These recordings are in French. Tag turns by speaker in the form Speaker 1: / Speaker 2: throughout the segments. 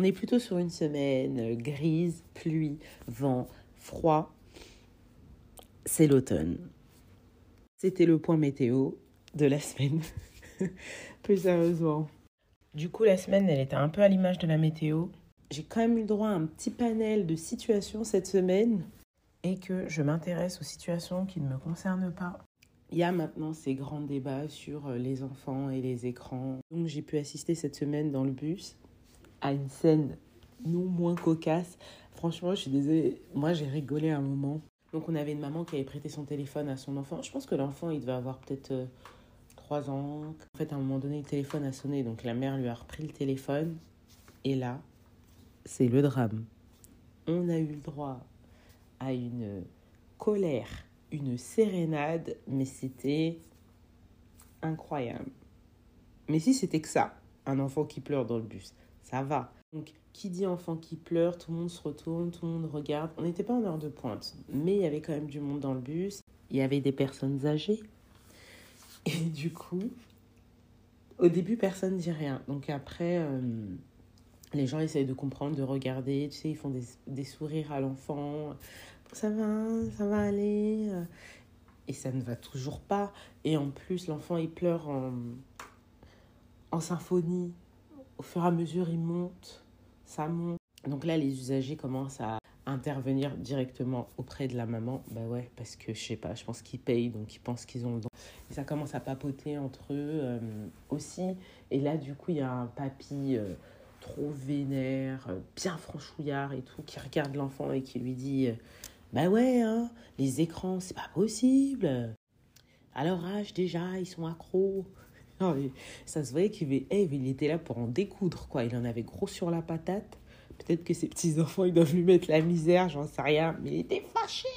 Speaker 1: On est plutôt sur une semaine grise, pluie, vent, froid. C'est l'automne. C'était le point météo de la semaine. Plus sérieusement. Du coup, la semaine, elle était un peu à l'image de la météo. J'ai quand même eu droit à un petit panel de situations cette semaine et que je m'intéresse aux situations qui ne me concernent pas. Il y a maintenant ces grands débats sur euh, les enfants et les écrans. Donc j'ai pu assister cette semaine dans le bus à une scène non moins cocasse. Franchement, je suis désolée, moi j'ai rigolé un moment. Donc on avait une maman qui avait prêté son téléphone à son enfant. Je pense que l'enfant, il devait avoir peut-être euh, 3 ans. En fait, à un moment donné, le téléphone a sonné, donc la mère lui a repris le téléphone. Et là, c'est le drame. On a eu le droit à une colère, une sérénade, mais c'était incroyable. Mais si c'était que ça, un enfant qui pleure dans le bus, ça va. Donc, qui dit enfant qui pleure, tout le monde se retourne, tout le monde regarde. On n'était pas en heure de pointe, mais il y avait quand même du monde dans le bus. Il y avait des personnes âgées. Et du coup, au début, personne ne dit rien. Donc après, euh, les gens essayent de comprendre, de regarder. Tu sais, ils font des, des sourires à l'enfant. Ça va, ça va aller. Et ça ne va toujours pas. Et en plus, l'enfant, il pleure en, en symphonie. Au fur et à mesure, il monte. Ça monte. Donc là, les usagers commencent à intervenir directement auprès de la maman. Bah ouais, parce que je sais pas, je pense qu'ils payent, donc ils pensent qu'ils ont le droit. Et ça commence à papoter entre eux euh, aussi. Et là, du coup, il y a un papy euh, trop vénère, euh, bien franchouillard et tout, qui regarde l'enfant et qui lui dit Bah ouais, hein, les écrans, c'est pas possible. À leur âge, déjà, ils sont accros. Non, ça se voyait qu'il il était là pour en découdre, quoi. Il en avait gros sur la patate. Peut-être que ses petits-enfants, ils doivent lui mettre la misère, j'en sais rien. Mais il était fâché.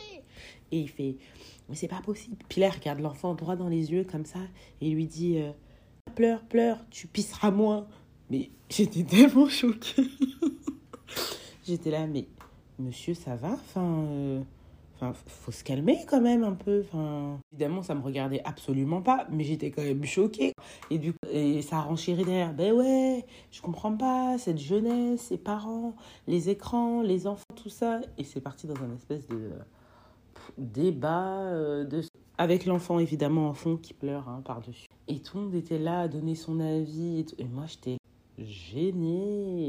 Speaker 1: Et il fait, mais c'est pas possible. Puis là, regarde l'enfant droit dans les yeux, comme ça, et lui dit, euh, pleure, pleure, tu pisseras moins. Mais j'étais tellement choquée. j'étais là, mais monsieur, ça va? Enfin, euh, enfin, faut se calmer quand même un peu. Enfin, évidemment, ça me regardait absolument pas, mais j'étais quand même choquée. Et du coup, et ça renchérit derrière. Ben ouais, je comprends pas cette jeunesse, ces parents, les écrans, les enfants, tout ça. Et c'est parti dans un espèce de débat euh, avec l'enfant évidemment en fond qui pleure hein, par-dessus. Et tout le monde était là à donner son avis. Et, et moi, j'étais gênée.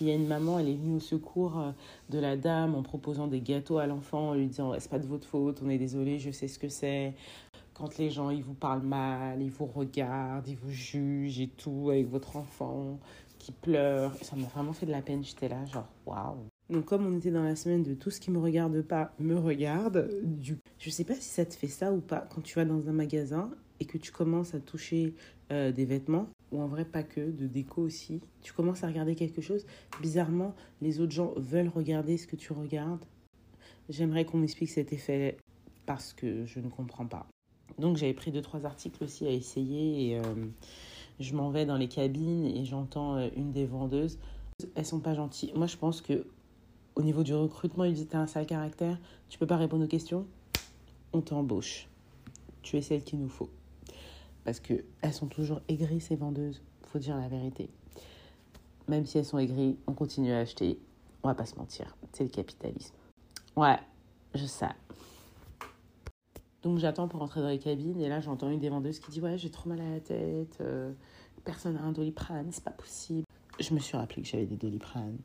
Speaker 1: Il y a une maman, elle est venue au secours euh, de la dame en proposant des gâteaux à l'enfant, en lui disant c'est pas de votre faute, on est désolé, je sais ce que c'est. Quand les gens ils vous parlent mal, ils vous regardent, ils vous jugent et tout avec votre enfant qui pleure, ça m'a vraiment fait de la peine. J'étais là genre waouh. Donc comme on était dans la semaine de tout ce qui me regarde pas me regarde, du... je sais pas si ça te fait ça ou pas quand tu vas dans un magasin et que tu commences à toucher euh, des vêtements, ou en vrai pas que, de déco aussi, tu commences à regarder quelque chose, bizarrement les autres gens veulent regarder ce que tu regardes. J'aimerais qu'on m'explique cet effet parce que je ne comprends pas. Donc j'avais pris deux trois articles aussi à essayer et euh, je m'en vais dans les cabines et j'entends euh, une des vendeuses. Elles sont pas gentilles. Moi je pense que au niveau du recrutement, ils disent un sale caractère, tu peux pas répondre aux questions, on t'embauche. Tu es celle qu'il nous faut. Parce que elles sont toujours aigries, ces vendeuses, faut dire la vérité. Même si elles sont aigries, on continue à acheter. On va pas se mentir, c'est le capitalisme. Ouais, je sais. Donc j'attends pour rentrer dans les cabines et là j'entends une des vendeuses qui dit ouais j'ai trop mal à la tête, euh, personne n'a un doliprane, c'est pas possible. Je me suis rappelé que j'avais des doliprane.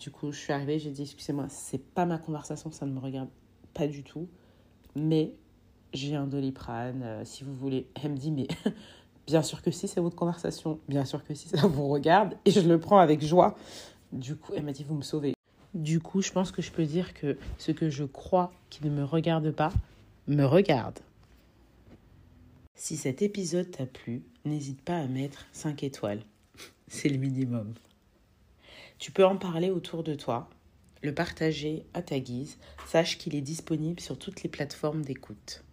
Speaker 1: Du coup, je suis arrivée, j'ai dit excusez-moi, c'est pas ma conversation, ça ne me regarde pas du tout, mais j'ai un doliprane, euh, si vous voulez. Elle me dit mais bien sûr que si, c'est votre conversation, bien sûr que si, ça vous regarde, et je le prends avec joie. Du coup, elle m'a dit vous me sauvez. Du coup, je pense que je peux dire que ce que je crois qui ne me regarde pas, me regarde. Si cet épisode t'a plu, n'hésite pas à mettre 5 étoiles. C'est le minimum. Tu peux en parler autour de toi, le partager à ta guise. Sache qu'il est disponible sur toutes les plateformes d'écoute.